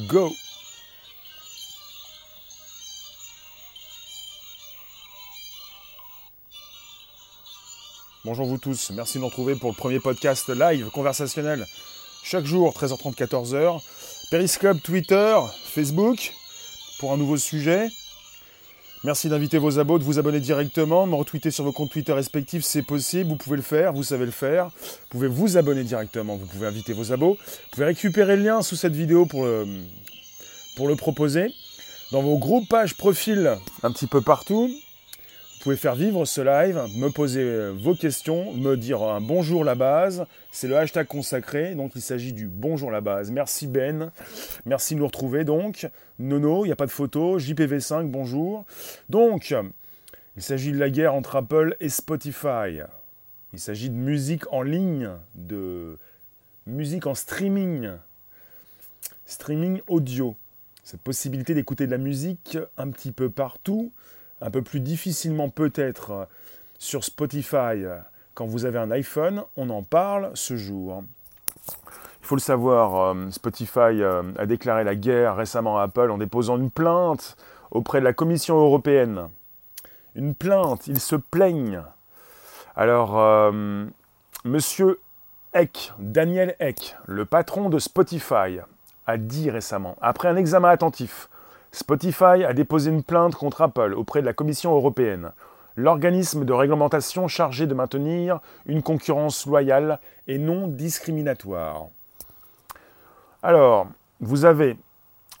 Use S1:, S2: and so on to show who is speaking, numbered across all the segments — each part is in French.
S1: go Bonjour vous tous, merci de nous retrouver pour le premier podcast live conversationnel chaque jour 13h30 14h. Periscope, Twitter, Facebook pour un nouveau sujet. Merci d'inviter vos abos, de vous abonner directement, me retweeter sur vos comptes Twitter respectifs, c'est possible, vous pouvez le faire, vous savez le faire. Vous pouvez vous abonner directement, vous pouvez inviter vos abos. Vous pouvez récupérer le lien sous cette vidéo pour le, pour le proposer. Dans vos groupes, pages, profils, un petit peu partout. Pouvez faire vivre ce live, me poser vos questions, me dire un bonjour la base. C'est le hashtag consacré, donc il s'agit du bonjour la base. Merci Ben, merci de nous retrouver donc. Nono, il n'y a pas de photo. JPV5, bonjour. Donc, il s'agit de la guerre entre Apple et Spotify. Il s'agit de musique en ligne, de musique en streaming, streaming audio. Cette possibilité d'écouter de la musique un petit peu partout, un peu plus difficilement peut-être sur Spotify quand vous avez un iPhone, on en parle ce jour. Il faut le savoir, euh, Spotify euh, a déclaré la guerre récemment à Apple en déposant une plainte auprès de la Commission européenne. Une plainte, ils se plaignent. Alors, euh, monsieur Eck, Daniel Eck, le patron de Spotify, a dit récemment, après un examen attentif, Spotify a déposé une plainte contre Apple auprès de la Commission européenne, l'organisme de réglementation chargé de maintenir une concurrence loyale et non discriminatoire. Alors, vous avez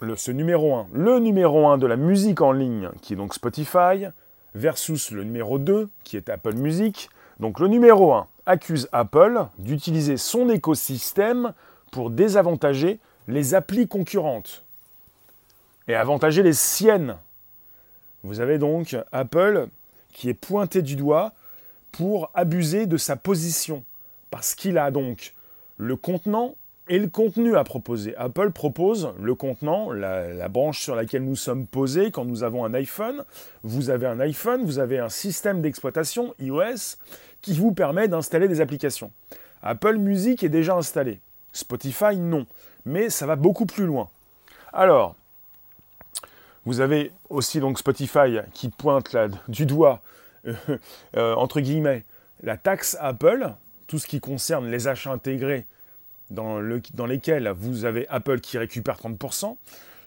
S1: le, ce numéro 1, le numéro 1 de la musique en ligne, qui est donc Spotify, versus le numéro 2, qui est Apple Music. Donc le numéro 1 accuse Apple d'utiliser son écosystème pour désavantager les applis concurrentes et avantager les siennes. Vous avez donc Apple qui est pointé du doigt pour abuser de sa position, parce qu'il a donc le contenant et le contenu à proposer. Apple propose le contenant, la, branche sur laquelle nous sommes posés quand nous avons un iPhone. Vous avez un iPhone, vous avez un système d'exploitation iOS qui vous permet d'installer des applications. Apple Music est déjà installé. Spotify, non. Mais ça va beaucoup plus loin. Alors, vous avez aussi donc Spotify qui pointe du doigt, euh, euh, entre guillemets, la taxe Apple, tout ce qui concerne les achats intégrés dans, lesquels vous avez Apple qui récupère 30%.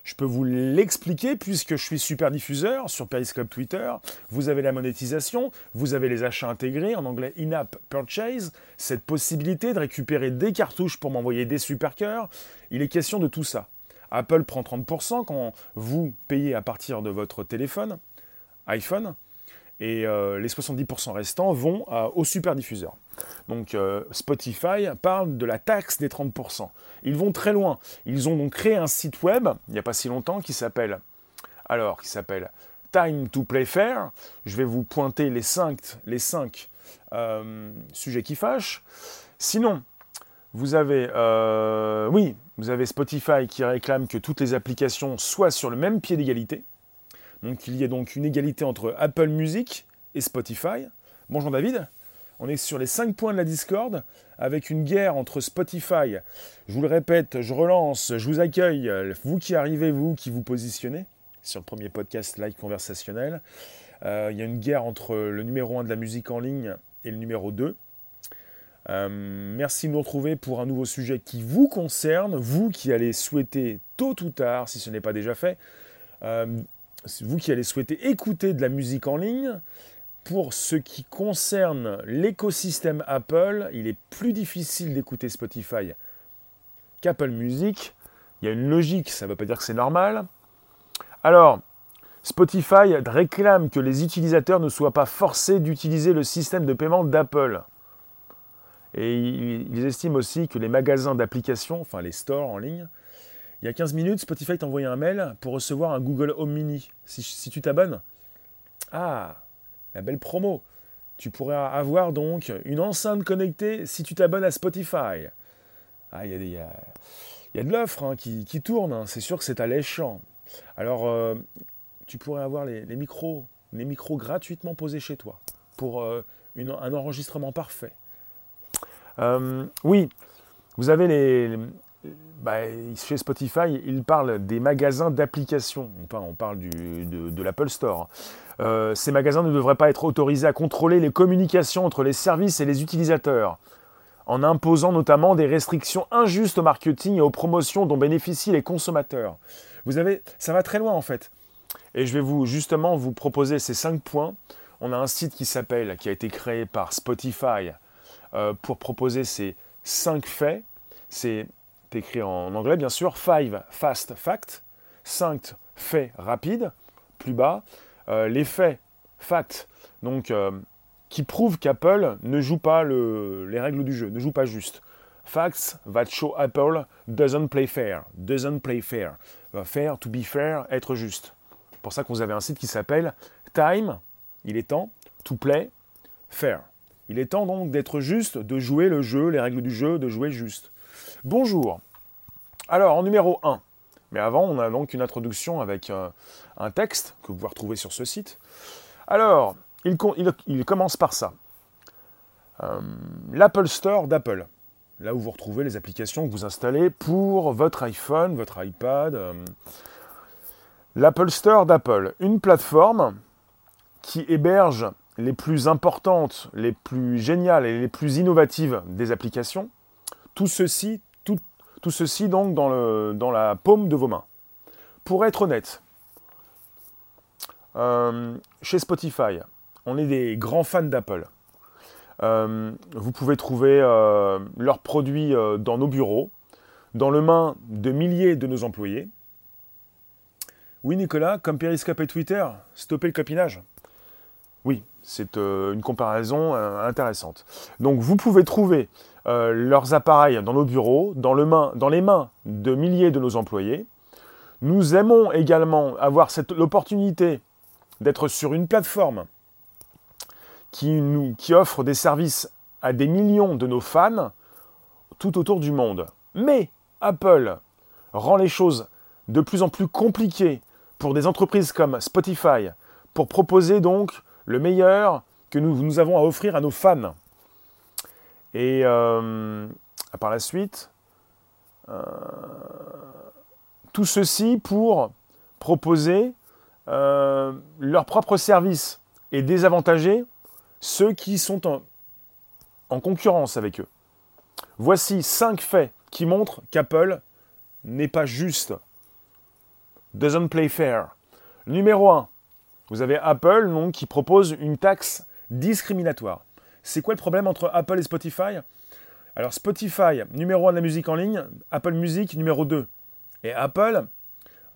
S1: Je peux vous l'expliquer puisque je suis super diffuseur sur Periscope Twitter. Vous avez la monétisation, vous avez les achats intégrés, en anglais in-app purchase, cette possibilité de récupérer des cartouches pour m'envoyer des super cœurs. Il est question de tout ça. Apple prend 30% quand vous payez à partir de votre téléphone, iPhone, et euh, les 70% restants vont au super diffuseur. Donc euh, Spotify parle de la taxe des 30%. Ils vont très loin. Ils ont donc créé un site web, il n'y a pas si longtemps, qui s'appelle alors qui s'appelle Time to Play Fair. Je vais vous pointer les 5 les cinq, euh, sujets qui fâchent. Sinon, vous avez euh, vous avez Spotify qui réclame que toutes les applications soient sur le même pied d'égalité. Donc il y a donc une égalité entre Apple Music et Spotify. Bonjour David. On est sur les 5 points de la Discord avec une guerre entre Spotify. Je vous le répète, je relance, je vous accueille, vous qui arrivez, vous qui vous positionnez sur le premier podcast live conversationnel. Euh, il y a une guerre entre le numéro 1 de la musique en ligne et le numéro 2. Euh, merci de nous retrouver pour un nouveau sujet qui vous concerne, vous qui allez souhaiter tôt ou tard, si ce n'est pas déjà fait, euh, vous qui allez souhaiter écouter de la musique en ligne, pour ce qui concerne l'écosystème Apple, il est plus difficile d'écouter Spotify qu'Apple Music. Il y a une logique, ça ne veut pas dire que c'est normal. Alors, Spotify réclame que les utilisateurs ne soient pas forcés d'utiliser le système de paiement d'Apple. Et ils estiment aussi que les magasins d'applications, enfin les stores en ligne, il y a 15 minutes, Spotify t'a envoyé un mail pour recevoir un Google Home Mini. Si, si tu t'abonnes, ah, la belle promo. Tu pourrais avoir donc une enceinte connectée si tu t'abonnes à Spotify. Ah, il y, a, de l'offre hein, qui, tourne, hein. c'est sûr que c'est alléchant. Alors, euh, tu pourrais avoir les, micros, les micros gratuitement posés chez toi pour euh, un enregistrement parfait. Euh, oui, vous avez les, bah, chez Spotify, ils parlent des magasins d'applications. On parle, de, l'Apple Store. Euh, ces magasins ne devraient pas être autorisés à contrôler les communications entre les services et les utilisateurs, en imposant notamment des restrictions injustes au marketing et aux promotions dont bénéficient les consommateurs. Vous avez, ça va très loin en fait. Et je vais vous justement vous proposer ces cinq points. On a un site qui s'appelle, qui a été créé par Spotify euh, pour proposer ces cinq faits. C'est écrit en anglais bien sûr. Five fast facts. Cinq faits rapides. Plus bas. Euh, les faits, facts, donc euh, qui prouvent qu'Apple ne joue pas les règles du jeu, ne joue pas juste. Facts that show Apple doesn't play fair. Doesn't play fair. Fair, to be fair, être juste. C'est pour ça que vous avez un site qui s'appelle Time, il est temps, to play fair. Il est temps donc d'être juste, de jouer le jeu, les règles du jeu, de jouer juste. Bonjour. Alors, en numéro 1, mais avant, on a donc une introduction avec euh, un texte que vous pouvez retrouver sur ce site. Alors, il, commence par ça. Euh, L'Apple Store d'Apple. Là où vous retrouvez les applications que vous installez pour votre iPhone, votre iPad. Euh, L'Apple Store d'Apple, une plateforme qui héberge les plus importantes, les plus géniales et les plus innovatives des applications. Tout ceci, donc dans, la paume de vos mains. Pour être honnête, euh, chez Spotify, on est des grands fans d'Apple. Euh, vous pouvez trouver euh, leurs produits dans nos bureaux, dans le main de milliers de nos employés. Oui, Nicolas, comme Periscope et Twitter, stopper le copinage. Oui, c'est euh, une comparaison euh, intéressante. Donc vous pouvez trouver euh, leurs appareils dans nos bureaux, dans, dans, les mains de milliers de nos employés. Nous aimons également avoir l'opportunité d'être sur une plateforme qui, nous, qui offre des services à des millions de nos fans tout autour du monde. Mais Apple rend les choses de plus en plus compliquées pour des entreprises comme Spotify pour proposer donc le meilleur que nous, avons à offrir à nos fans. Et euh, par la suite, euh, tout ceci pour proposer euh, leurs propres services et désavantager ceux qui sont en, en concurrence avec eux. Voici cinq faits qui montrent qu'Apple n'est pas juste doesn't play fair. Numéro 1, vous avez Apple donc, qui propose une taxe discriminatoire. C'est quoi le problème entre Apple et Spotify? Alors Spotify, numéro 1 de la musique en ligne, Apple Music, numéro 2. Et Apple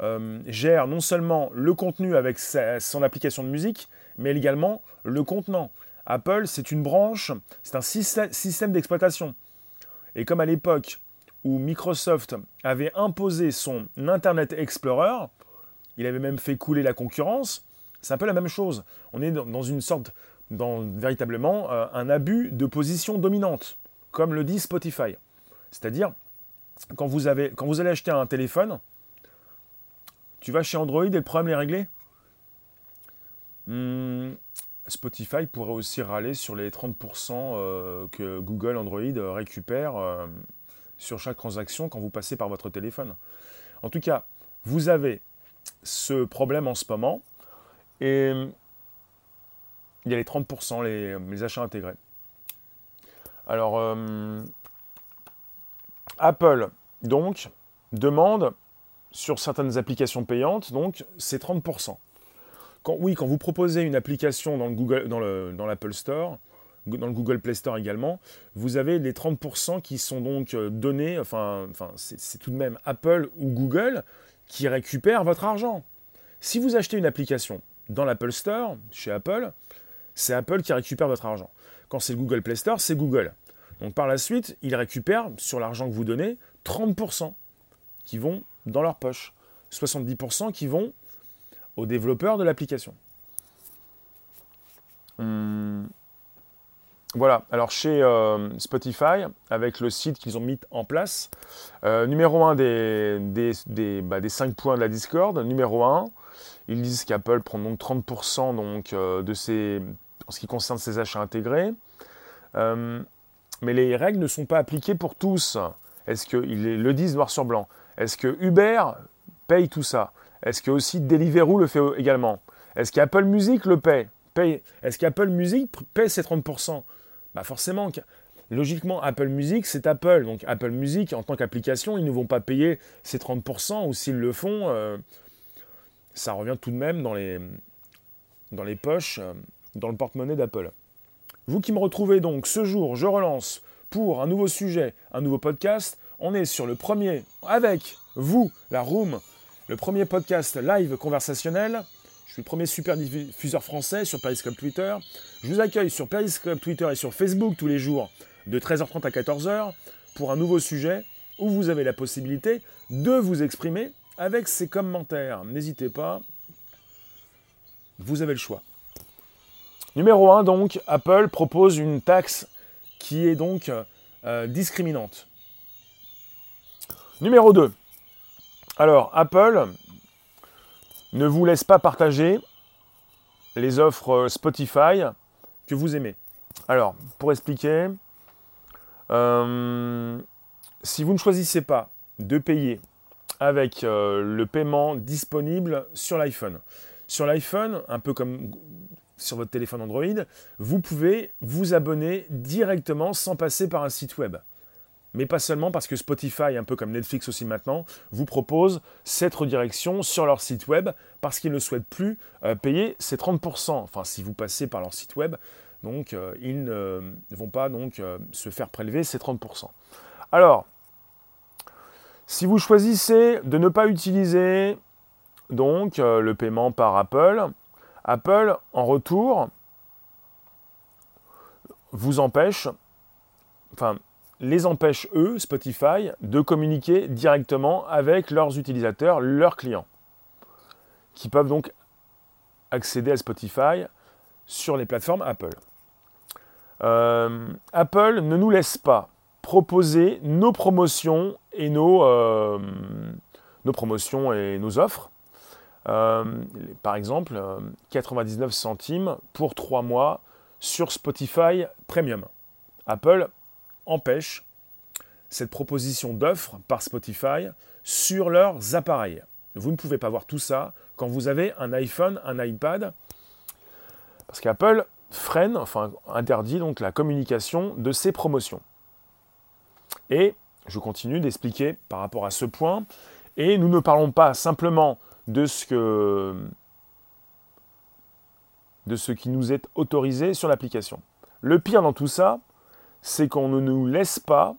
S1: euh, gère non seulement le contenu avec son application de musique, mais également le contenant. Apple, c'est une branche, c'est un système d'exploitation. Et comme à l'époque, où Microsoft avait imposé son Internet Explorer, il avait même fait couler la concurrence, c'est un peu la même chose. On est dans une sorte, dans véritablement euh, un abus de position dominante, comme le dit Spotify. C'est-à-dire, quand vous, quand vous allez acheter un téléphone, tu vas chez Android et le problème est réglé hmm, Spotify pourrait aussi râler sur les 30% euh, que Google Android récupère euh, sur chaque transaction quand vous passez par votre téléphone. En tout cas, vous avez ce problème en ce moment et il y a les 30%, les, achats intégrés. Alors, euh, Apple, donc, demande sur certaines applications payantes, donc, c'est 30%. Quand, oui, quand vous proposez une application dans, le Google, dans, le, dans l'Apple Store, dans le Google Play Store également, vous avez les 30% qui sont donc euh, donnés, enfin, enfin c'est tout de même Apple ou Google qui récupèrent votre argent. Si vous achetez une application dans l'Apple Store, chez Apple, c'est Apple qui récupère votre argent. Quand c'est le Google Play Store, c'est Google. Donc par la suite, ils récupèrent sur l'argent que vous donnez 30% qui vont dans leur poche, 70% qui vont aux développeurs de l'application. Hum, voilà, alors chez euh, Spotify, avec le site qu'ils ont mis en place, euh, numéro 1 des, des, bah, des, 5 points de la Discord, numéro 1, ils disent qu'Apple prend donc 30% donc, euh, de en ce qui concerne ses achats intégrés. mais les règles ne sont pas appliquées pour tous. Est-ce qu'ils le disent noir sur blanc Est-ce que Uber paye tout ça? Est-ce que aussi Deliveroo le fait également? Est-ce qu'Apple Music le paye, paye Est-ce qu'Apple Music paye ses 30% Bah forcément, logiquement, Apple Music, c'est Apple. Donc Apple Music, en tant qu'application, ils ne vont pas payer ces 30%, ou s'ils le font, euh, ça revient tout de même dans les, dans les poches, euh, dans le porte-monnaie d'Apple. Vous qui me retrouvez donc ce jour, je relance pour un nouveau sujet, un nouveau podcast. On est sur le premier, avec vous, la Room, le premier podcast live conversationnel. Je suis le premier super diffuseur français sur Periscope Twitter. Je vous accueille sur Periscope Twitter et sur Facebook tous les jours de 13h30 à 14h pour un nouveau sujet où vous avez la possibilité de vous exprimer avec ces commentaires. N'hésitez pas, vous avez le choix. Numéro 1, donc, Apple propose une taxe qui est donc euh, discriminante. Numéro 2. Alors, Apple ne vous laisse pas partager les offres Spotify que vous aimez. Alors, pour expliquer, euh, si vous ne choisissez pas de payer avec euh, le paiement disponible sur l'iPhone, sur l'iPhone, un peu comme sur votre téléphone Android, vous pouvez vous abonner directement sans passer par un site web. Mais pas seulement parce que Spotify, un peu comme Netflix aussi maintenant, vous propose cette redirection sur leur site web parce qu'ils ne souhaitent plus euh, payer ces 30%. Enfin, si vous passez par leur site web, donc euh, ils ne vont pas donc se faire prélever ces 30%. Alors, si vous choisissez de ne pas utiliser donc le paiement par Apple, Apple, en retour, vous empêche, enfin, les empêche, eux, Spotify, de communiquer directement avec leurs utilisateurs, leurs clients, qui peuvent donc accéder à Spotify sur les plateformes Apple. Euh, Apple ne nous laisse pas proposer nos promotions et nos, euh, promotions et nos offres euh, par exemple, 99 euh, centimes pour 3 mois sur Spotify Premium. Apple empêche cette proposition d'offre par Spotify sur leurs appareils. Vous ne pouvez pas voir tout ça quand vous avez un iPhone, un iPad, parce qu'Apple freine, enfin interdit donc la communication de ces promotions. Et je continue d'expliquer par rapport à ce point, et nous ne parlons pas simplement de ce, qui nous est autorisé sur l'application. Le pire dans tout ça, c'est qu'on ne nous laisse pas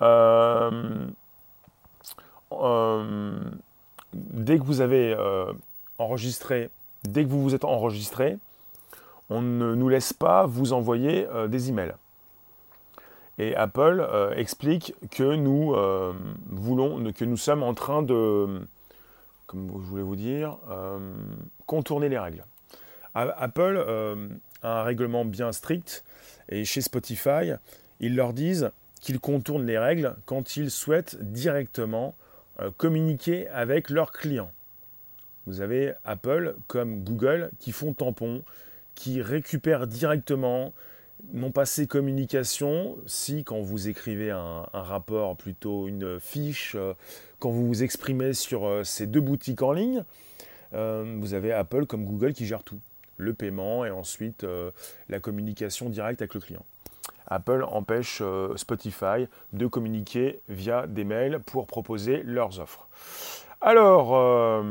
S1: euh, euh, dès que vous avez euh, enregistré, dès que vous vous êtes enregistré, on ne nous laisse pas vous envoyer des emails. Et Apple explique que nous voulons, que nous sommes en train de comme je voulais vous dire, euh, contourner les règles. Apple euh, a un règlement bien strict et chez Spotify, ils leur disent qu'ils contournent les règles quand ils souhaitent directement euh, communiquer avec leurs clients. Vous avez Apple comme Google qui font tampon, qui récupèrent directement non pas ces communications, si quand vous écrivez un, rapport, plutôt une fiche, euh, quand vous vous exprimez sur euh, ces deux boutiques en ligne, euh, vous avez Apple comme Google qui gère tout. Le paiement et ensuite la communication directe avec le client. Apple empêche Spotify de communiquer via des mails pour proposer leurs offres. Alors,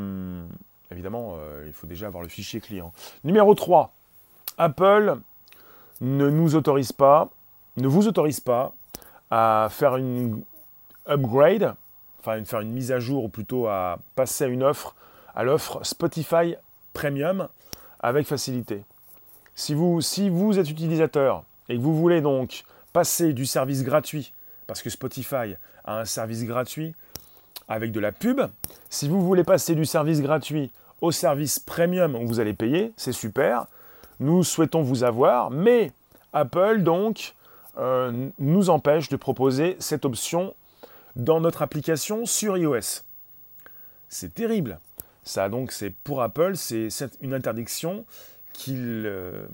S1: évidemment, il faut déjà avoir le fichier client. Numéro 3, Apple ne nous autorise pas, ne vous autorise pas à faire une upgrade, enfin faire une mise à jour ou plutôt à passer à une offre, à l'offre Spotify Premium avec facilité. Si vous, si vous êtes utilisateur et que vous voulez donc passer du service gratuit, parce que Spotify a un service gratuit avec de la pub, si vous voulez passer du service gratuit au service premium où vous allez payer, c'est super. Nous souhaitons vous avoir, mais Apple donc euh, nous empêche de proposer cette option dans notre application sur iOS. C'est terrible. Ça donc c'est pour Apple, c'est une interdiction qu'ils euh,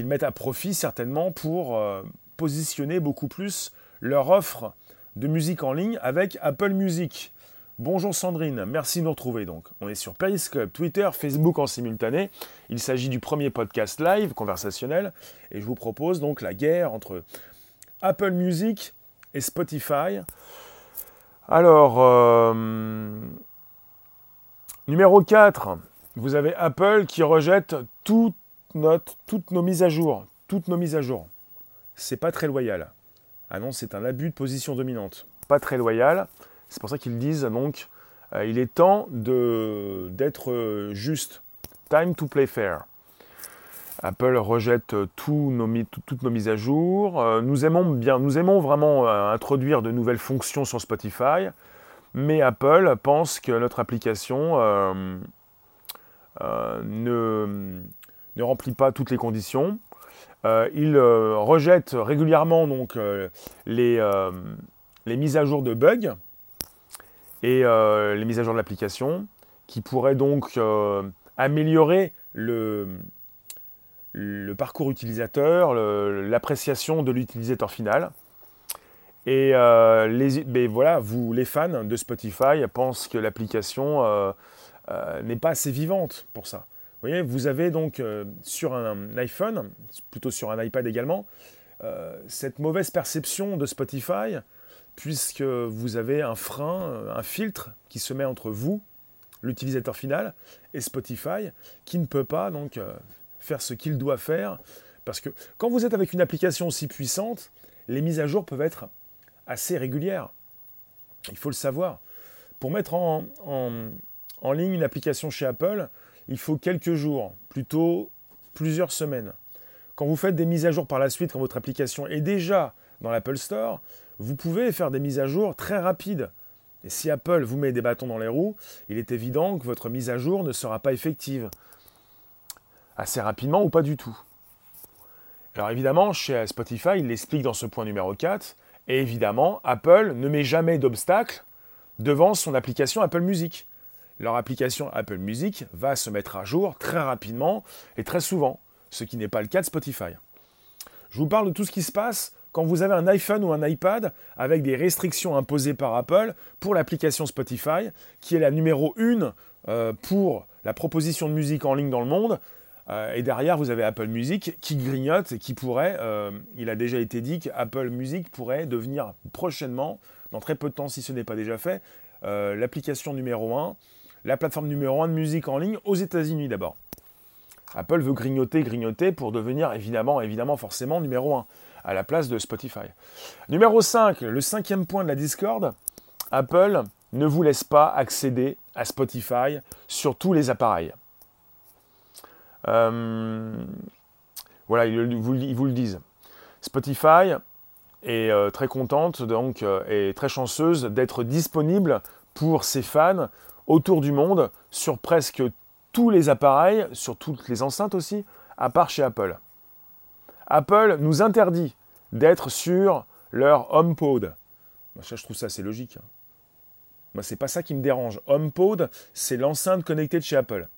S1: mettent à profit certainement pour euh, positionner beaucoup plus leur offre de musique en ligne avec Apple Music. Bonjour Sandrine, merci de nous retrouver donc. On est sur Periscope, Twitter, Facebook en simultané. Il s'agit du premier podcast live conversationnel et je vous propose donc la guerre entre Apple Music et Spotify. Alors, euh, numéro 4, vous avez Apple qui rejette toutes nos mises à jour. Toutes nos mises à jour. C'est pas très loyal. Ah non, c'est un abus de position dominante. Pas très loyal. C'est pour ça qu'ils disent donc euh, il est temps d'être euh, juste. Time to play fair. Apple rejette toutes nos mises à jour. Euh, nous aimons bien, nous aimons vraiment introduire de nouvelles fonctions sur Spotify, mais Apple pense que notre application ne, ne, remplit pas toutes les conditions. il rejette régulièrement donc les, les mises à jour de bugs et euh, les mises à jour de l'application, qui pourraient donc euh, améliorer le, parcours utilisateur, l'appréciation de l'utilisateur final. Et euh, les, mais voilà, vous, les fans de Spotify, pensent que l'application n'est pas assez vivante pour ça. Vous voyez, vous avez donc sur un, iPhone, plutôt sur un iPad également, cette mauvaise perception de Spotify puisque vous avez un frein, euh, un filtre qui se met entre vous, l'utilisateur final, et Spotify, qui ne peut pas donc euh, faire ce qu'il doit faire, parce que quand vous êtes avec une application aussi puissante, les mises à jour peuvent être assez régulières. Il faut le savoir. Pour mettre en, en ligne une application chez Apple, il faut quelques jours, plutôt plusieurs semaines. Quand vous faites des mises à jour par la suite, quand votre application est déjà dans l'Apple Store, vous pouvez faire des mises à jour très rapides. Et si Apple vous met des bâtons dans les roues, il est évident que votre mise à jour ne sera pas effective. Assez rapidement ou pas du tout. Alors évidemment, chez Spotify, il l'explique dans ce point numéro 4, et évidemment, Apple ne met jamais d'obstacle devant son application Apple Music. Leur application Apple Music va se mettre à jour très rapidement et très souvent, ce qui n'est pas le cas de Spotify. Je vous parle de tout ce qui se passe quand vous avez un iPhone ou un iPad avec des restrictions imposées par Apple pour l'application Spotify, qui est la numéro 1 euh, pour la proposition de musique en ligne dans le monde. Euh, et derrière, vous avez Apple Music qui grignote et qui pourrait, euh, il a déjà été dit qu'Apple Music pourrait devenir prochainement, dans très peu de temps si ce n'est pas déjà fait, l'application numéro 1, la plateforme numéro 1 de musique en ligne aux États-Unis d'abord. Apple veut grignoter, grignoter pour devenir évidemment, évidemment, forcément numéro 1 à la place de Spotify. Numéro 5, le cinquième point de la Discord, Apple ne vous laisse pas accéder à Spotify sur tous les appareils. Euh, voilà, ils vous, le disent. Spotify est euh, très contente donc euh, et très chanceuse d'être disponible pour ses fans autour du monde sur presque tous les appareils, sur toutes les enceintes aussi, à part chez Apple. Apple nous interdit d'être sur leur HomePod. Moi, je trouve ça assez logique. Hein. Moi, c'est pas ça qui me dérange. HomePod, c'est l'enceinte connectée de chez Apple.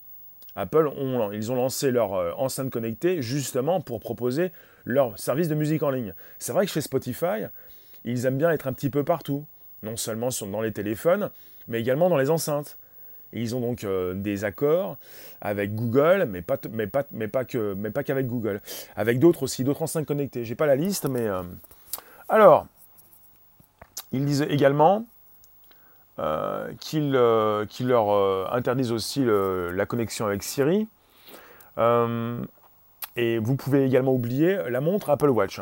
S1: Apple, ils ont lancé leur euh, enceinte connectée justement pour proposer leur service de musique en ligne. C'est vrai que chez Spotify, ils aiment bien être un petit peu partout. Non seulement dans les téléphones, mais également dans les enceintes. Ils ont donc euh, des accords avec Google, mais pas, mais pas, mais pas, que, mais pas qu'avec Google. Avec d'autres aussi, d'autres enceintes connectées. J'ai pas la liste, mais... Euh, alors, ils disent également euh, qu'ils leur interdisent aussi la connexion avec Siri. et vous pouvez également oublier la montre Apple Watch.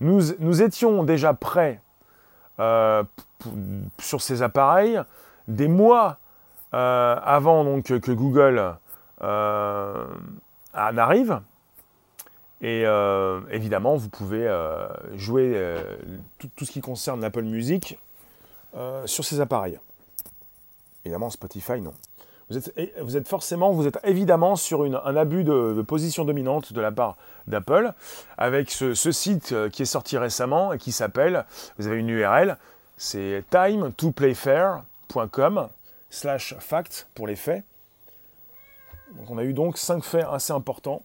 S1: Nous, nous étions déjà prêts sur ces appareils des mois euh, avant donc que Google euh, n'arrive. Et euh, évidemment, vous pouvez jouer tout, ce qui concerne l'Apple Music sur ces appareils. Évidemment, Spotify, non. Vous êtes, forcément, vous êtes évidemment sur un abus de, position dominante de la part d'Apple, avec ce, site qui est sorti récemment et qui s'appelle, vous avez une URL, c'est time2playfair.com slash fact pour les faits. Donc on a eu donc cinq faits assez importants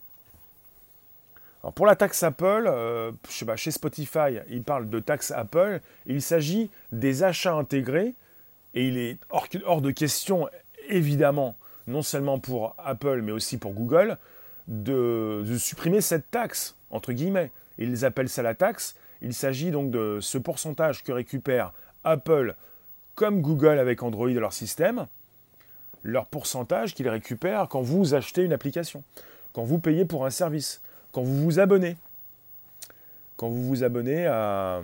S1: Alors pour la taxe Apple, euh, chez Spotify, il parle de taxe Apple. Il s'agit des achats intégrés et il est hors, de question, évidemment, non seulement pour Apple mais aussi pour Google, de, de supprimer cette taxe, entre guillemets. Ils appellent ça la taxe. Il s'agit donc de ce pourcentage que récupère Apple Google avec Android leur système, leur pourcentage qu'ils récupèrent quand vous achetez une application, quand vous payez pour un service, quand vous vous abonnez. Quand vous vous abonnez à,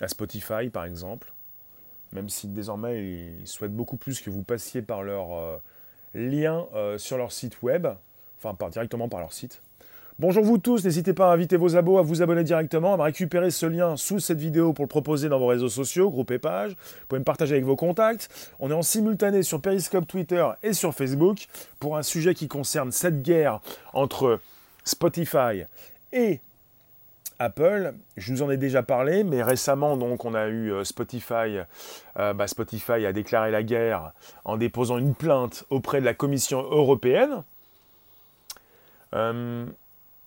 S1: à Spotify, par exemple, même si désormais ils souhaitent beaucoup plus que vous passiez par leur euh, lien euh, sur leur site web, enfin par, directement par leur site, Bonjour vous tous, n'hésitez pas à inviter vos abos à vous abonner directement, à récupérer ce lien sous cette vidéo pour le proposer dans vos réseaux sociaux, groupes et pages. Vous pouvez me partager avec vos contacts. On est en simultané sur Periscope, Twitter et sur Facebook pour un sujet qui concerne cette guerre entre Spotify et Apple, je vous en ai déjà parlé, mais récemment, donc, on a eu euh, Spotify. Euh, bah, Spotify a déclaré la guerre en déposant une plainte auprès de la Commission européenne. Euh,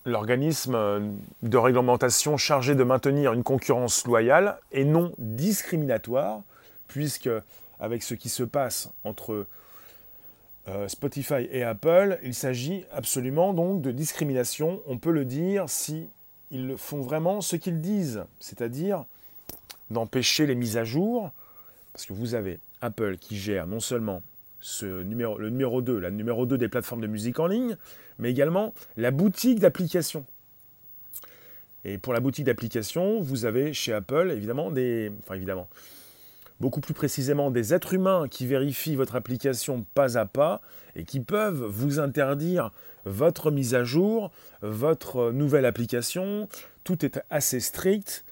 S1: l'organisme euh, de réglementation chargé de maintenir une concurrence loyale et non discriminatoire, puisque avec ce qui se passe entre euh, Spotify et Apple, il s'agit absolument donc de discrimination, on peut le dire, si ils font vraiment ce qu'ils disent, c'est-à-dire d'empêcher les mises à jour, parce que vous avez Apple qui gère non seulement ce numéro, le numéro 2, la numéro 2 des plateformes de musique en ligne, mais également la boutique d'applications. Et pour la boutique d'applications, vous avez chez Apple, évidemment, des. Enfin, évidemment. Beaucoup plus précisément, des êtres humains qui vérifient votre application pas à pas et qui peuvent vous interdire votre mise à jour, votre nouvelle application. Tout est assez strict.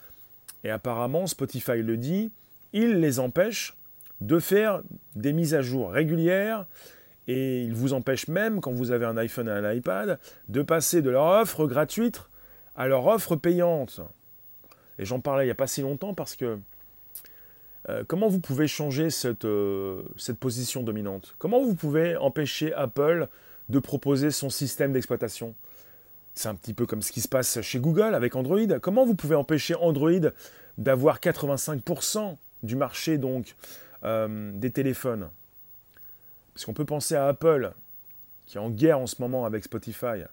S1: Et apparemment, Spotify le dit, il les empêche de faire des mises à jour régulières et ils vous empêchent même, quand vous avez un iPhone et un iPad, de passer de leur offre gratuite à leur offre payante. Et j'en parlais il n'y a pas si longtemps parce que euh, comment vous pouvez changer cette, euh, cette position dominante? Comment vous pouvez empêcher Apple de proposer son système d'exploitation? C'est un petit peu comme ce qui se passe chez Google avec Android. Comment vous pouvez empêcher Android d'avoir 85% du marché donc euh, des téléphones? Parce qu'on peut penser à Apple, qui est en guerre en ce moment avec Spotify.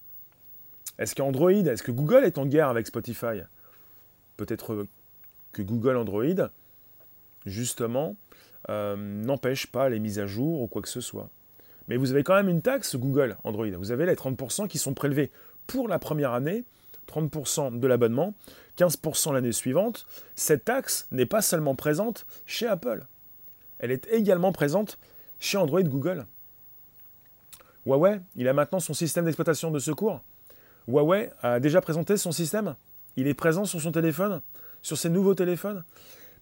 S1: Est-ce qu'Android, est-ce que Google est en guerre avec Spotify? Peut-être que Google Android, justement, euh, n'empêche pas les mises à jour ou quoi que ce soit. Mais vous avez quand même une taxe Google Android. Vous avez les 30% qui sont prélevés pour la première année, 30% de l'abonnement, 15% l'année suivante. Cette taxe n'est pas seulement présente chez Apple elle est également présente chez Android Google. Huawei, il a maintenant son système d'exploitation de secours. Huawei a déjà présenté son système. Il est présent sur son téléphone, sur ses nouveaux téléphones.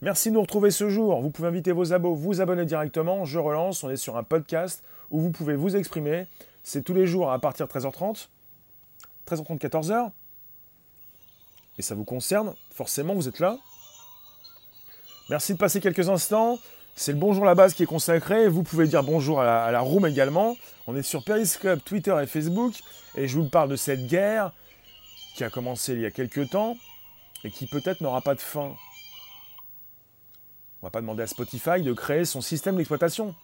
S1: Merci de nous retrouver ce jour. Vous pouvez inviter vos abos, vous abonner directement. Je relance, on est sur un podcast où vous pouvez vous exprimer. C'est tous les jours à partir de 13h30. 13h30, 14h. Et ça vous concerne, forcément, vous êtes là. Merci de passer quelques instants. C'est le bonjour la base qui est consacré. Vous pouvez dire bonjour à la, room également. On est sur Periscope, Twitter et Facebook. Et je vous parle de cette guerre qui a commencé il y a quelques temps et qui peut-être n'aura pas de fin. On va pas demander à Spotify de créer son système d'exploitation.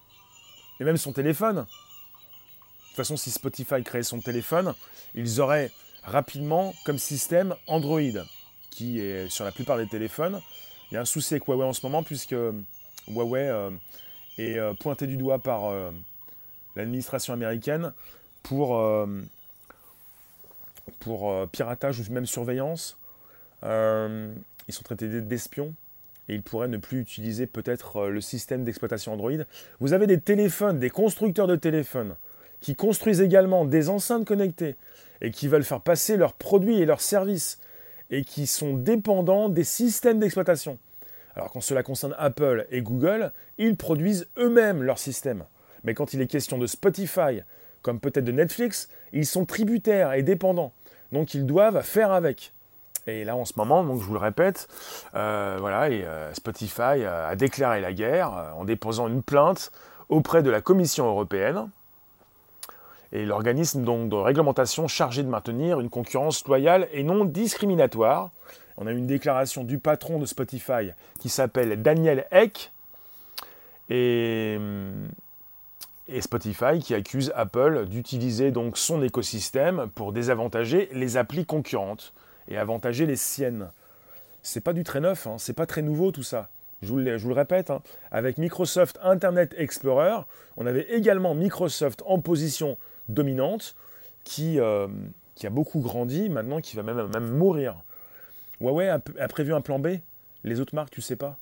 S1: Et même son téléphone. De toute façon, si Spotify créait son téléphone, ils auraient rapidement comme système Android, qui est sur la plupart des téléphones. Il y a un souci avec Huawei en ce moment, puisque Huawei euh, est euh, pointé du doigt par euh, l'administration américaine pour, pour piratage ou même surveillance. ils sont traités d'espions et ils pourraient ne plus utiliser peut-être le système d'exploitation Android. Vous avez des téléphones, des constructeurs de téléphones qui construisent également des enceintes connectées et qui veulent faire passer leurs produits et leurs services et qui sont dépendants des systèmes d'exploitation. Alors quand cela concerne Apple et Google, ils produisent eux-mêmes leur système. Mais quand il est question de Spotify, comme peut-être de Netflix, ils sont tributaires et dépendants. Donc ils doivent faire avec. Et là en ce moment, donc je vous le répète, euh, voilà, et, euh, Spotify a déclaré la guerre euh, en déposant une plainte auprès de la Commission européenne. et l'organisme donc de réglementation chargé de maintenir une concurrence loyale et non discriminatoire. On a une déclaration du patron de Spotify qui s'appelle Daniel Eck et, Spotify qui accuse Apple d'utiliser donc son écosystème pour désavantager les applis concurrentes et avantager les siennes. C'est pas du très neuf, hein, c'est pas très nouveau tout ça. Je vous, le, répète, hein. avec Microsoft Internet Explorer, on avait également Microsoft en position dominante qui, euh, a beaucoup grandi, maintenant qui va même mourir. Huawei a, prévu un plan B, les autres marques, tu sais pas.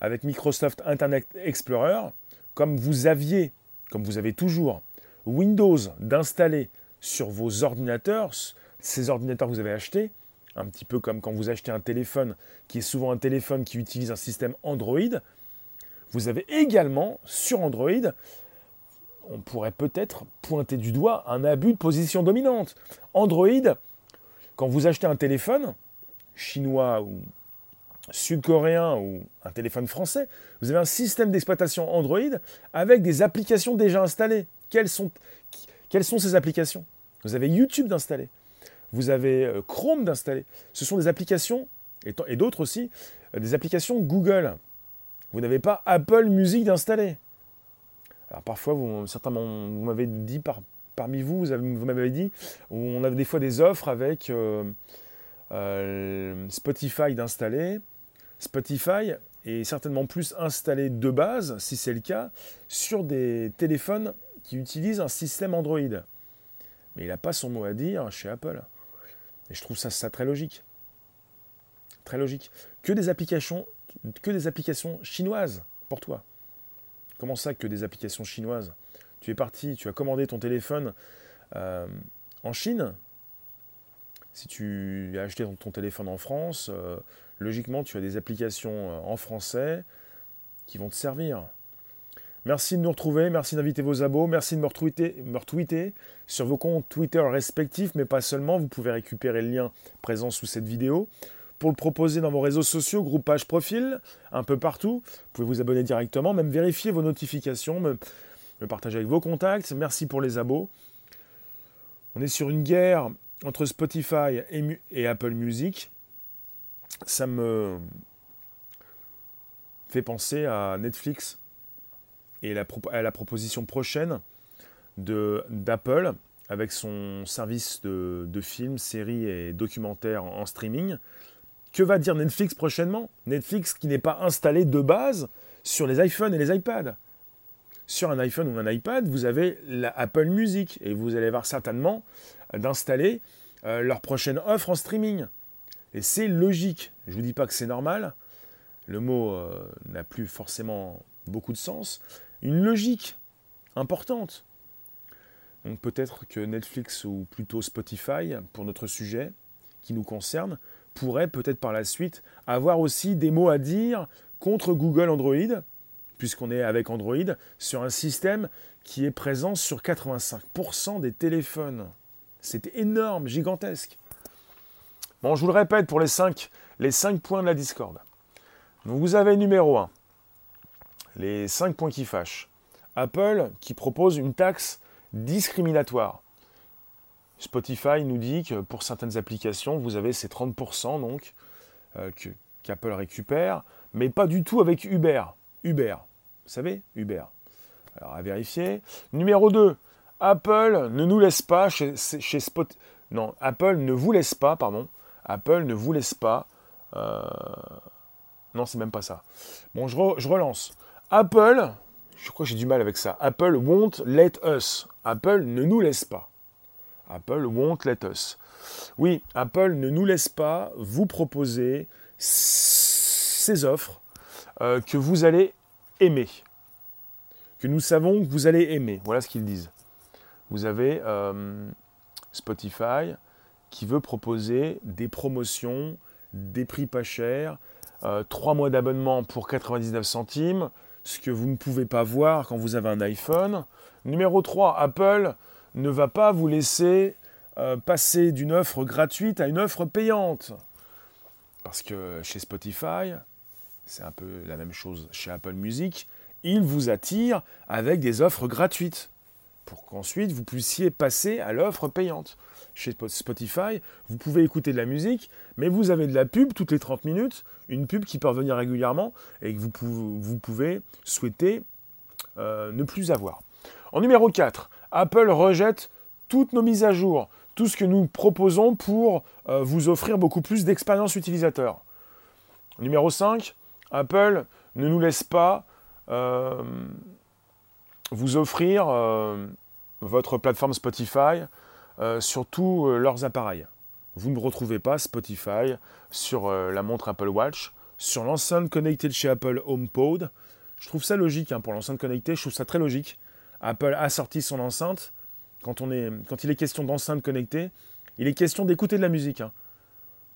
S1: Avec Microsoft Internet Explorer, comme vous aviez, comme vous avez toujours, Windows d'installer sur vos ordinateurs, ces ordinateurs que vous avez achetés, un petit peu comme quand vous achetez un téléphone, qui est souvent un téléphone qui utilise un système Android, vous avez également sur Android, on pourrait peut-être pointer du doigt un abus de position dominante. Android, quand vous achetez un téléphone, chinois ou sud-coréen ou un téléphone français, vous avez un système d'exploitation Android avec des applications déjà installées. Quelles sont, quelles sont ces applications? Vous avez YouTube d'installer vous avez euh, Chrome d'installer. Ce sont des applications, et, d'autres aussi, euh, des applications Google. Vous n'avez pas Apple Music d'installer. Alors parfois, vous, certains vous m'avez dit parmi vous, vous, m'avez dit, on a des fois des offres avec euh, Spotify d'installer. Spotify est certainement plus installé de base, si c'est le cas, sur des téléphones qui utilisent un système Android. Mais il n'a pas son mot à dire chez Apple. Et je trouve ça, très logique. Très logique. Que des applications, que des applications chinoises pour toi. Comment ça que des applications chinoises? Tu es parti, tu as commandé ton téléphone euh, en Chine. Si tu as acheté ton, téléphone en France, euh, logiquement tu as des applications euh, en français qui vont te servir. Merci de nous retrouver, merci d'inviter vos abos, merci de me retweeter, me sur vos comptes Twitter respectifs, mais pas seulement. Vous pouvez récupérer le lien présent sous cette vidéo pour le proposer dans vos réseaux sociaux, groupage, profil, un peu partout. Vous pouvez vous abonner directement, même vérifier vos notifications, me, partager avec vos contacts. Merci pour les abos. On est sur une guerre entre Spotify et, Apple Music. Ça me fait penser à Netflix et la, la proposition prochaine d'Apple avec son service de, films, séries et documentaires en, streaming. Que va dire Netflix prochainement? Netflix qui n'est pas installé de base sur les iPhones et les iPads. Sur un iPhone ou un iPad, vous avez la Apple Music et vous allez voir certainement d'installer euh, leur prochaine offre en streaming. Et c'est logique. Je ne vous dis pas que c'est normal. Le mot euh, n'a plus forcément beaucoup de sens une logique importante. Donc peut-être que Netflix ou plutôt Spotify, pour notre sujet qui nous concerne, pourrait peut-être par la suite avoir aussi des mots à dire contre Google Android, puisqu'on est avec Android sur un système qui est présent sur 85% des téléphones. C'est énorme, gigantesque. Bon, je vous le répète pour les 5, les 5 points de la Discord. Donc vous avez numéro 1, les 5 points qui fâchent. Apple qui propose une taxe discriminatoire. Spotify nous dit que pour certaines applications, vous avez ces 30% donc euh, qu'Apple récupère, mais pas du tout avec Uber. Uber, savez, Uber. Alors à vérifier. Numéro 2, Apple ne nous laisse pas chez, chez Spot... Non, Apple ne vous laisse pas, pardon. Apple ne vous laisse pas. Euh, non, c'est même pas ça. Bon, je, je relance. Apple, je crois que j'ai du mal avec ça. Apple won't let us. Apple ne nous laisse pas. Apple won't let us. Oui, Apple ne nous laisse pas vous proposer ces offres euh, que vous allez aimer. Que nous savons que vous allez aimer. Voilà ce qu'ils disent. Vous avez euh, Spotify qui veut proposer des promotions, des prix pas chers, euh, trois mois d'abonnement pour 99 centimes, ce que vous ne pouvez pas voir quand vous avez un iPhone. Numéro 3, Apple ne va pas vous laisser euh, passer d'une offre gratuite à une offre payante. Parce que chez Spotify, c'est un peu la même chose chez Apple Music, ils vous attirent avec des offres gratuites pour qu'ensuite vous puissiez passer à l'offre payante. Chez Spotify, vous pouvez écouter de la musique, mais vous avez de la pub toutes les 30 minutes, une pub qui peut revenir régulièrement et que vous pouvez, souhaiter euh, ne plus avoir. En numéro 4, Apple rejette toutes nos mises à jour, tout ce que nous proposons pour euh, vous offrir beaucoup plus d'expérience utilisateur. Numéro 5, Apple ne nous laisse pas euh, vous offrir votre plateforme Spotify sur tous leurs appareils. Vous ne retrouvez pas Spotify sur la montre Apple Watch, sur l'enceinte connectée de chez Apple HomePod, je trouve ça logique hein, pour l'enceinte connectée, je trouve ça très logique. Apple a sorti son enceinte. Quand il est question d'enceinte connectée, il est question d'écouter de la musique. Hein.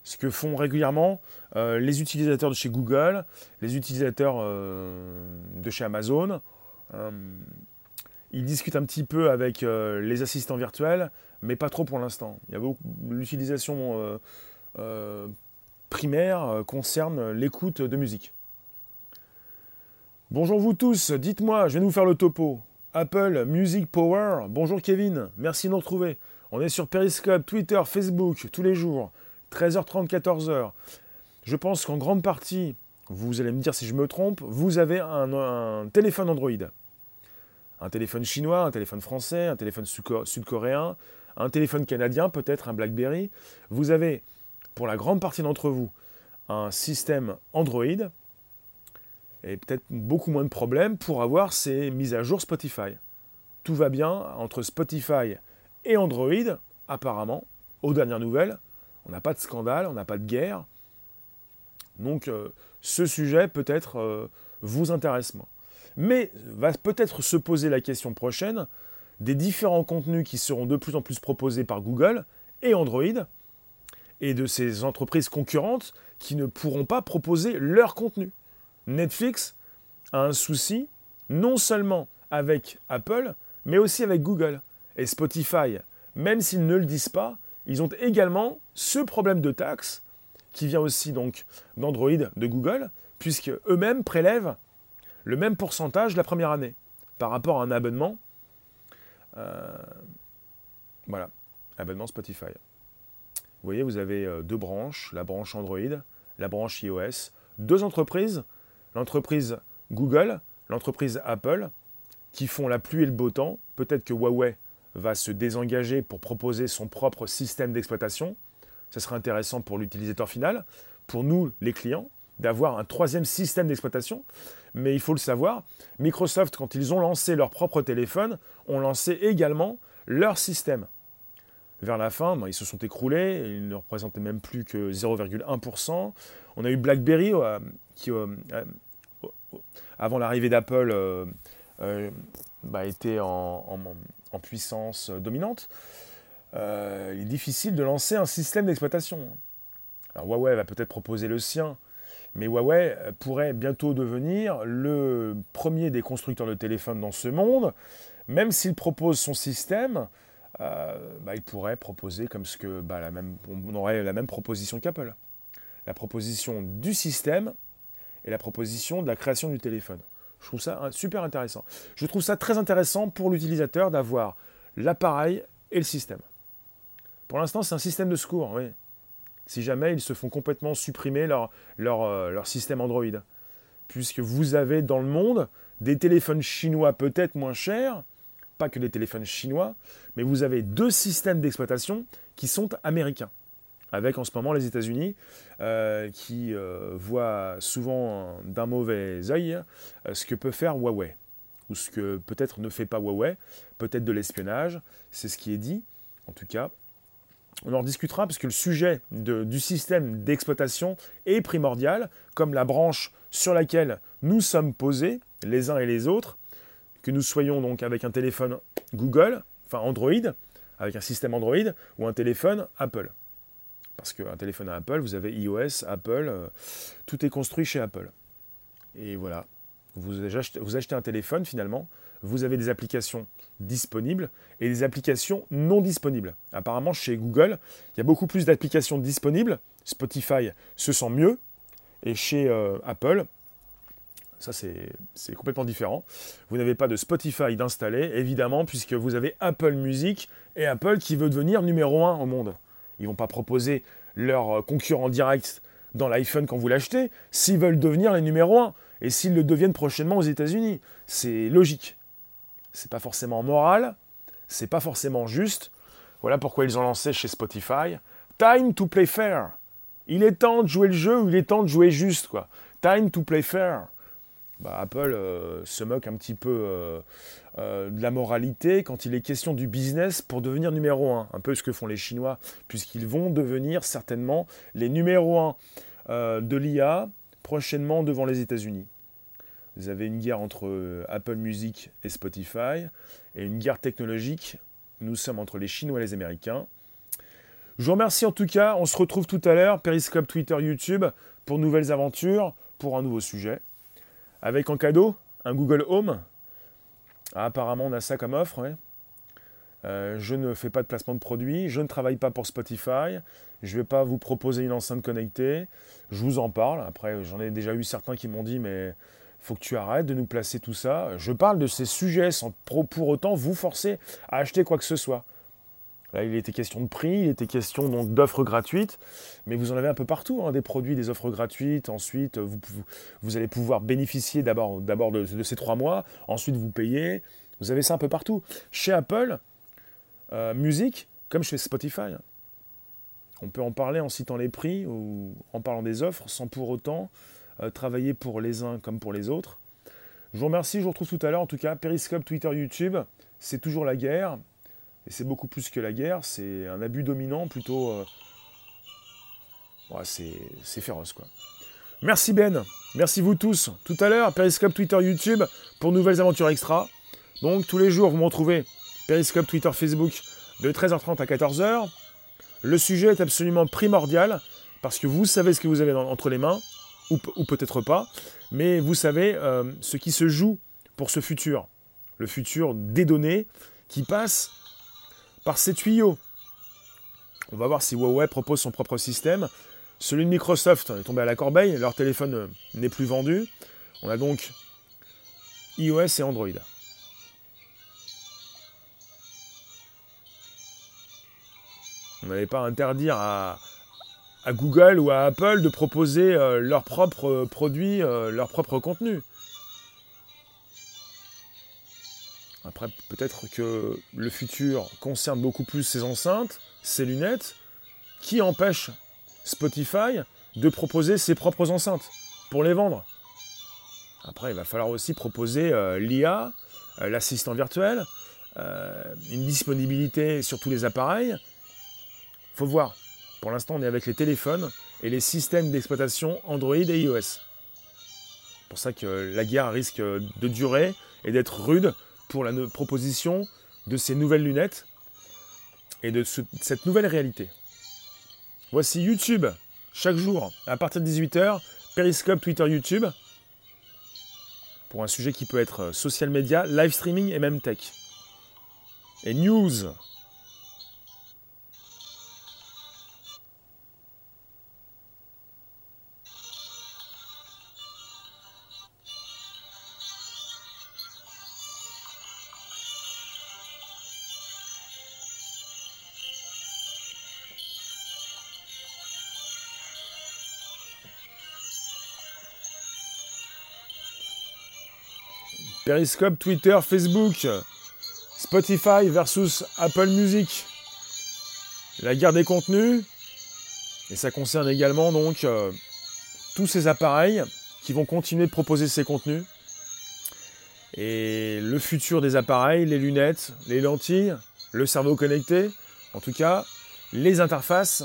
S1: Ce que font régulièrement euh, les utilisateurs de chez Google, les utilisateurs euh, de chez Amazon. Euh, ils discutent un petit peu avec les assistants virtuels, mais pas trop pour l'instant. L'utilisation primaire concerne l'écoute de musique. Bonjour vous tous, dites-moi, je vais nous faire le topo. Apple Music Power, bonjour Kevin, merci de nous retrouver. On est sur Periscope, Twitter, Facebook, tous les jours, 13h30, 14h. Je pense qu'en grande partie, vous allez me dire si je me trompe, vous avez un, téléphone Android. Un téléphone chinois, un téléphone français, un téléphone sud-coréen, un téléphone canadien, peut-être un BlackBerry. Vous avez, pour la grande partie d'entre vous, un système Android et peut-être beaucoup moins de problèmes pour avoir ces mises à jour Spotify. Tout va bien entre Spotify et Android, apparemment, aux dernières nouvelles. On n'a pas de scandale, on n'a pas de guerre. Donc euh, ce sujet peut-être euh, vous intéresse moins. Mais va peut-être se poser la question prochaine des différents contenus qui seront de plus en plus proposés par Google et Android, et de ces entreprises concurrentes qui ne pourront pas proposer leur contenu. Netflix a un souci non seulement avec Apple, mais aussi avec Google. Et Spotify, même s'ils ne le disent pas, ils ont également ce problème de taxe qui vient aussi donc d'Android, de Google, puisque eux-mêmes prélèvent le même pourcentage la première année par rapport à un abonnement. Euh, voilà, abonnement Spotify. Vous voyez, vous avez euh, deux branches, la branche Android, la branche iOS, deux entreprises l'entreprise Google, l'entreprise Apple, qui font la pluie et le beau temps. Peut-être que Huawei va se désengager pour proposer son propre système d'exploitation. Ce sera intéressant pour l'utilisateur final, pour nous, les clients, d'avoir un troisième système d'exploitation. Mais il faut le savoir, Microsoft, quand ils ont lancé leur propre téléphone, ont lancé également leur système. Vers la fin, ils se sont écroulés, ils ne représentaient même plus que 0,1%. On a eu BlackBerry euh, qui, euh, avant l'arrivée d'Apple, euh, euh, bah, était en, puissance dominante, euh, il est difficile de lancer un système d'exploitation. Huawei va peut-être proposer le sien, mais Huawei pourrait bientôt devenir le premier des constructeurs de téléphones dans ce monde. Même s'il propose son système, bah, il pourrait proposer comme ce que bah, on aurait la même proposition qu'Apple. La proposition du système et la proposition de la création du téléphone. Je trouve ça super intéressant. Je trouve ça très intéressant pour l'utilisateur d'avoir l'appareil et le système. Pour l'instant, c'est un système de secours. Si jamais ils se font complètement supprimer euh, leur système Android. Puisque vous avez dans le monde des téléphones chinois peut-être moins chers, pas que des téléphones chinois, mais vous avez deux systèmes d'exploitation qui sont américains avec en ce moment les États-Unis euh, qui euh, voient souvent d'un mauvais œil euh, ce que peut faire Huawei, ou ce que peut-être ne fait pas Huawei, peut-être de l'espionnage, c'est ce qui est dit, en tout cas. On en discutera parce que le sujet du système d'exploitation est primordial, comme la branche sur laquelle nous sommes posés, les uns et les autres, que nous soyons donc avec un téléphone Google, enfin Android, avec un système Android, ou un téléphone Apple. Parce qu'un téléphone à Apple, vous avez iOS, Apple, euh, tout est construit chez Apple. Et voilà, vous achetez, un téléphone finalement, vous avez des applications disponibles et des applications non disponibles. Apparemment, chez Google, il y a beaucoup plus d'applications disponibles. Spotify se sent mieux. Et chez euh, Apple, Ça, c'est complètement différent. Vous n'avez pas de Spotify d'installer, évidemment, puisque vous avez Apple Music et Apple qui veut devenir numéro un au monde. Ils vont pas proposer leur concurrent direct dans l'iPhone quand vous l'achetez, s'ils veulent devenir les numéros 1 et s'ils le deviennent prochainement aux États-Unis. C'est logique. C'est pas forcément moral, c'est pas forcément juste. Voilà pourquoi ils ont lancé chez Spotify Time to play fair. Il est temps de jouer le jeu ou il est temps de jouer juste quoi. Time to play fair. Bah, Apple euh, se moque un petit peu euh, euh, de la moralité quand il est question du business pour devenir numéro 1. Un peu ce que font les Chinois, puisqu'ils vont devenir certainement les numéros 1 de l'IA prochainement devant les États-Unis. Vous avez une guerre entre Apple Music et Spotify, et une guerre technologique, nous sommes entre les Chinois et les Américains. Je vous remercie en tout cas, on se retrouve tout à l'heure, Periscope, Twitter, YouTube, pour nouvelles aventures, pour un nouveau sujet. Avec en cadeau un Google Home. Ah, apparemment, on a ça comme offre. Euh, je ne fais pas de placement de produits, je ne travaille pas pour Spotify, je ne vais pas vous proposer une enceinte connectée, je vous en parle. Après, j'en ai déjà eu certains qui m'ont dit, mais faut que tu arrêtes de nous placer tout ça. Je parle de ces sujets sans pour autant vous forcer à acheter quoi que ce soit. Là, il était question de prix, il était question donc d'offres gratuites, mais vous en avez un peu partout, hein, des produits, des offres gratuites. Ensuite, vous, allez pouvoir bénéficier d'abord, d'abord de, ces trois mois, ensuite vous payez. Vous avez ça un peu partout. Chez Apple, euh, musique, comme chez Spotify, on peut en parler en citant les prix ou en parlant des offres sans pour autant euh, travailler pour les uns comme pour les autres. Je vous remercie, je vous retrouve tout à l'heure. En tout cas, Periscope, Twitter, YouTube, c'est toujours la guerre. Et c'est beaucoup plus que la guerre, c'est un abus dominant plutôt. Euh, c'est féroce quoi. Merci Ben, merci vous tous. Tout à l'heure, Periscope, Twitter, YouTube pour nouvelles aventures extra. Donc tous les jours, vous me retrouvez Periscope, Twitter, Facebook de 13h30 à 14h. Le sujet est absolument primordial parce que vous savez ce que vous avez entre les mains, ou, peut-être pas, mais vous savez euh, ce qui se joue pour ce futur. Le futur des données qui passe par ces tuyaux. On va voir si Huawei propose son propre système. Celui de Microsoft est tombé à la corbeille, leur téléphone euh, n'est plus vendu. On a donc iOS et Android. On n'allait pas interdire à, Google ou à Apple de proposer euh, leurs propres produits, euh, leur propre contenu. Après, peut-être que le futur concerne beaucoup plus ces enceintes, ces lunettes, qui empêchent Spotify de proposer ses propres enceintes pour les vendre? Après, il va falloir aussi proposer euh, l'IA, euh, l'assistant virtuel, euh, une disponibilité sur tous les appareils. Faut voir. Pour l'instant, on est avec les téléphones et les systèmes d'exploitation Android et iOS. C'est pour ça que la guerre risque de durer et d'être rude pour la proposition de ces nouvelles lunettes et de cette nouvelle réalité. Voici YouTube, chaque jour, à partir de 18h, Periscope, Twitter, YouTube, pour un sujet qui peut être social media, live streaming et même tech. Et news, Periscope, Twitter, Facebook, Spotify versus Apple Music. La guerre des contenus. Et ça concerne également donc euh, tous ces appareils qui vont continuer de proposer ces contenus. Et le futur des appareils, les lunettes, les lentilles, le cerveau connecté, en tout cas, les interfaces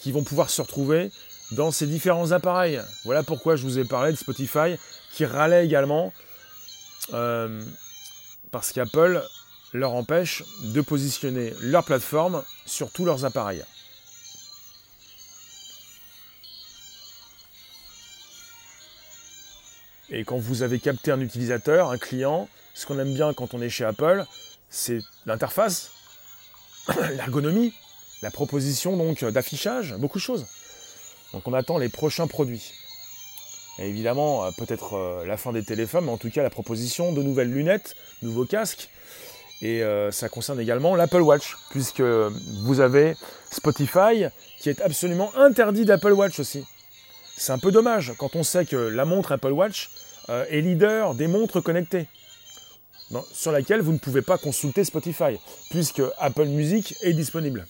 S1: qui vont pouvoir se retrouver dans ces différents appareils. Voilà pourquoi je vous ai parlé de Spotify qui râlait également euh, parce qu'Apple leur empêche de positionner leur plateforme sur tous leurs appareils. Et quand vous avez capté un utilisateur, un client, ce qu'on aime bien quand on est chez Apple, c'est l'interface, l'ergonomie, la proposition donc d'affichage, beaucoup de choses. Donc on attend les prochains produits. Évidemment, euh, peut-être euh, la fin des téléphones, mais en tout cas la proposition de nouvelles lunettes, nouveaux casques. Et euh, ça concerne également l'Apple Watch, puisque vous avez Spotify qui est absolument interdit d'Apple Watch aussi. C'est un peu dommage quand on sait que la montre Apple Watch est leader des montres connectées, sur laquelle vous ne pouvez pas consulter Spotify, puisque Apple Music est disponible.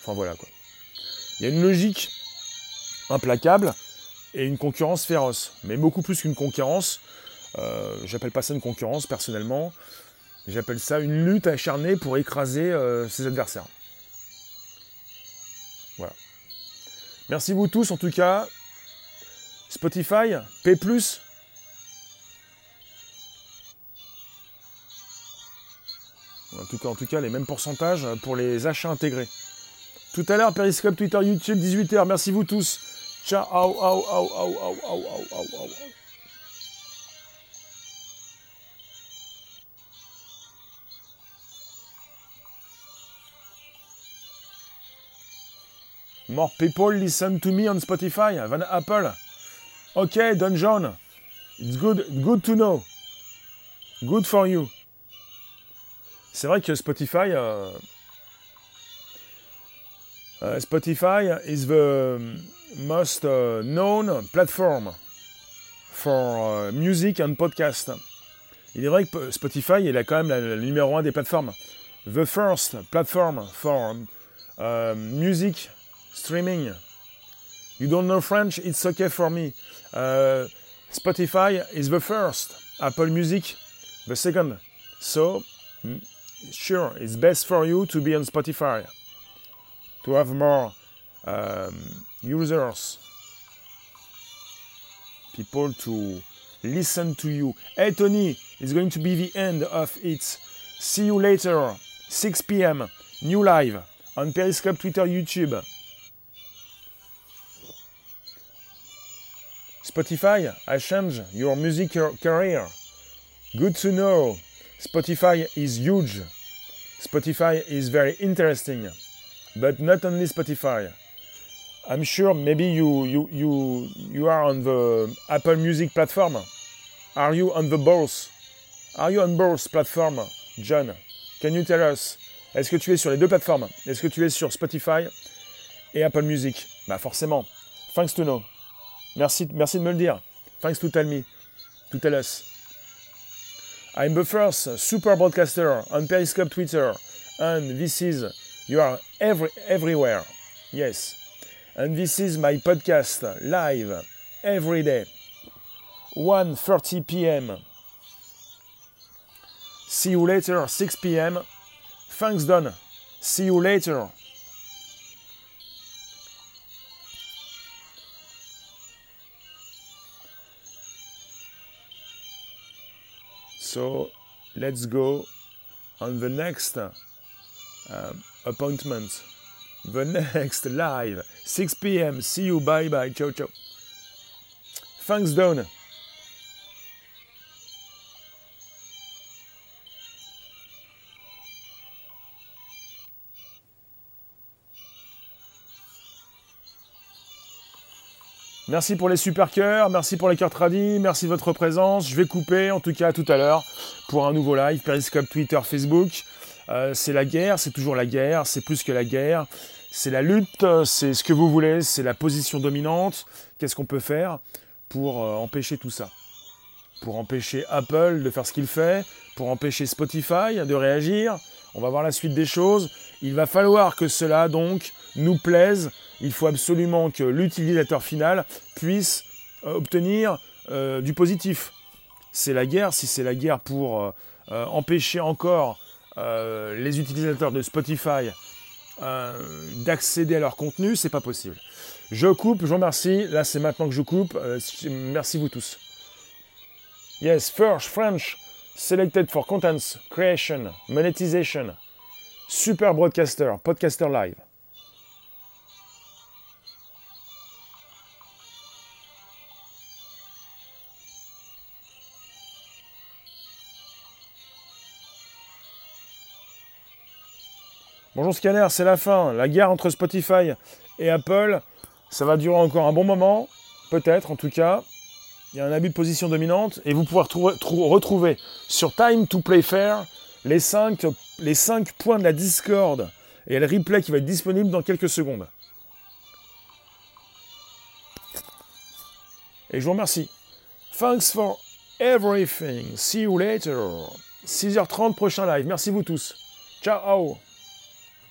S1: Enfin voilà quoi. Il y a une logique implacable et une concurrence féroce. Mais beaucoup plus qu'une concurrence. Euh, j'appelle pas ça une concurrence personnellement. J'appelle ça une lutte acharnée pour écraser euh, ses adversaires. Voilà. Merci vous tous en tout cas. Spotify, P. En tout, cas, en tout cas, les mêmes pourcentages pour les achats intégrés. Tout à l'heure, Periscope, Twitter, YouTube, 18h. Merci vous tous. Au, More people listen to me on Spotify than Apple. Don John. It's good, good to know. Good for you. C'est vrai que Spotify, euh, Uh, Spotify is the most uh, known platform for uh, music and podcast. Il est vrai que Spotify est quand même le numéro un des plateformes. The first platform for uh, music streaming. You don't know French? It's okay for me. Uh, Spotify is the first. Apple Music, the second. So, mm, sure, it's best for you to be on Spotify to have more um, users, people to listen to you. Hey Tony, it's going to be the end of it. See you later, 6 p.m. New live on Periscope, Twitter, YouTube. Spotify I changed your music career. Good to know. Spotify is huge. Spotify is very interesting but not only Spotify. I'm sure maybe you, you, you, you are on the Apple Music platform. Are you on the both? Are you on both platform, John? Can you tell us? Est-ce que tu es sur les deux plateformes? Est-ce que tu es sur Spotify et Apple Music? Bah forcément. Thanks to know. Merci, merci de me le dire. Thanks to tell me. To tell us. I'm the first super broadcaster on Periscope Twitter, and this is You are every, everywhere. Yes. And this is my podcast live every day. 1:30 p.m. See you later 6 p.m. Thanks Don. See you later. So let's go on the next um, appointment. The next live, 6 p.m. See you. Bye bye. Ciao, ciao. Thanks, Don. Merci pour les super cœurs, merci pour les cœurs tradis, merci de votre présence. Je vais couper, en tout cas tout à l'heure, pour un nouveau live, Periscope, Twitter, Facebook. Euh, c'est la guerre, c'est toujours la guerre, c'est plus que la guerre. C'est la lutte, c'est ce que vous voulez, c'est la position dominante. Qu'est-ce qu'on peut faire pour euh, empêcher tout ça? Pour empêcher Apple de faire ce qu'il fait, pour empêcher Spotify de réagir? On va voir la suite des choses. Il va falloir que cela donc nous plaise. Il faut absolument que l'utilisateur final puisse euh, obtenir du positif. C'est la guerre, si c'est la guerre pour empêcher encore euh, les utilisateurs de Spotify euh, d'accéder à leur contenu, c'est pas possible. Je coupe, je vous remercie. Là, c'est maintenant que je coupe. Euh, merci vous tous. Yes, first French selected for contents creation, monetization. Super broadcaster, podcaster live. Bonjour Scanner, c'est la fin. La guerre entre Spotify et Apple, ça va durer encore un bon moment, peut-être en tout cas. il y a un abus de position dominante, et vous pourrez retrouver sur Time to Play Fair les 5, les 5 points de la Discord et le replay qui va être disponible dans quelques secondes. Et je vous remercie. Thanks for everything. See you later. 6h30 prochain live. Merci vous tous. Ciao.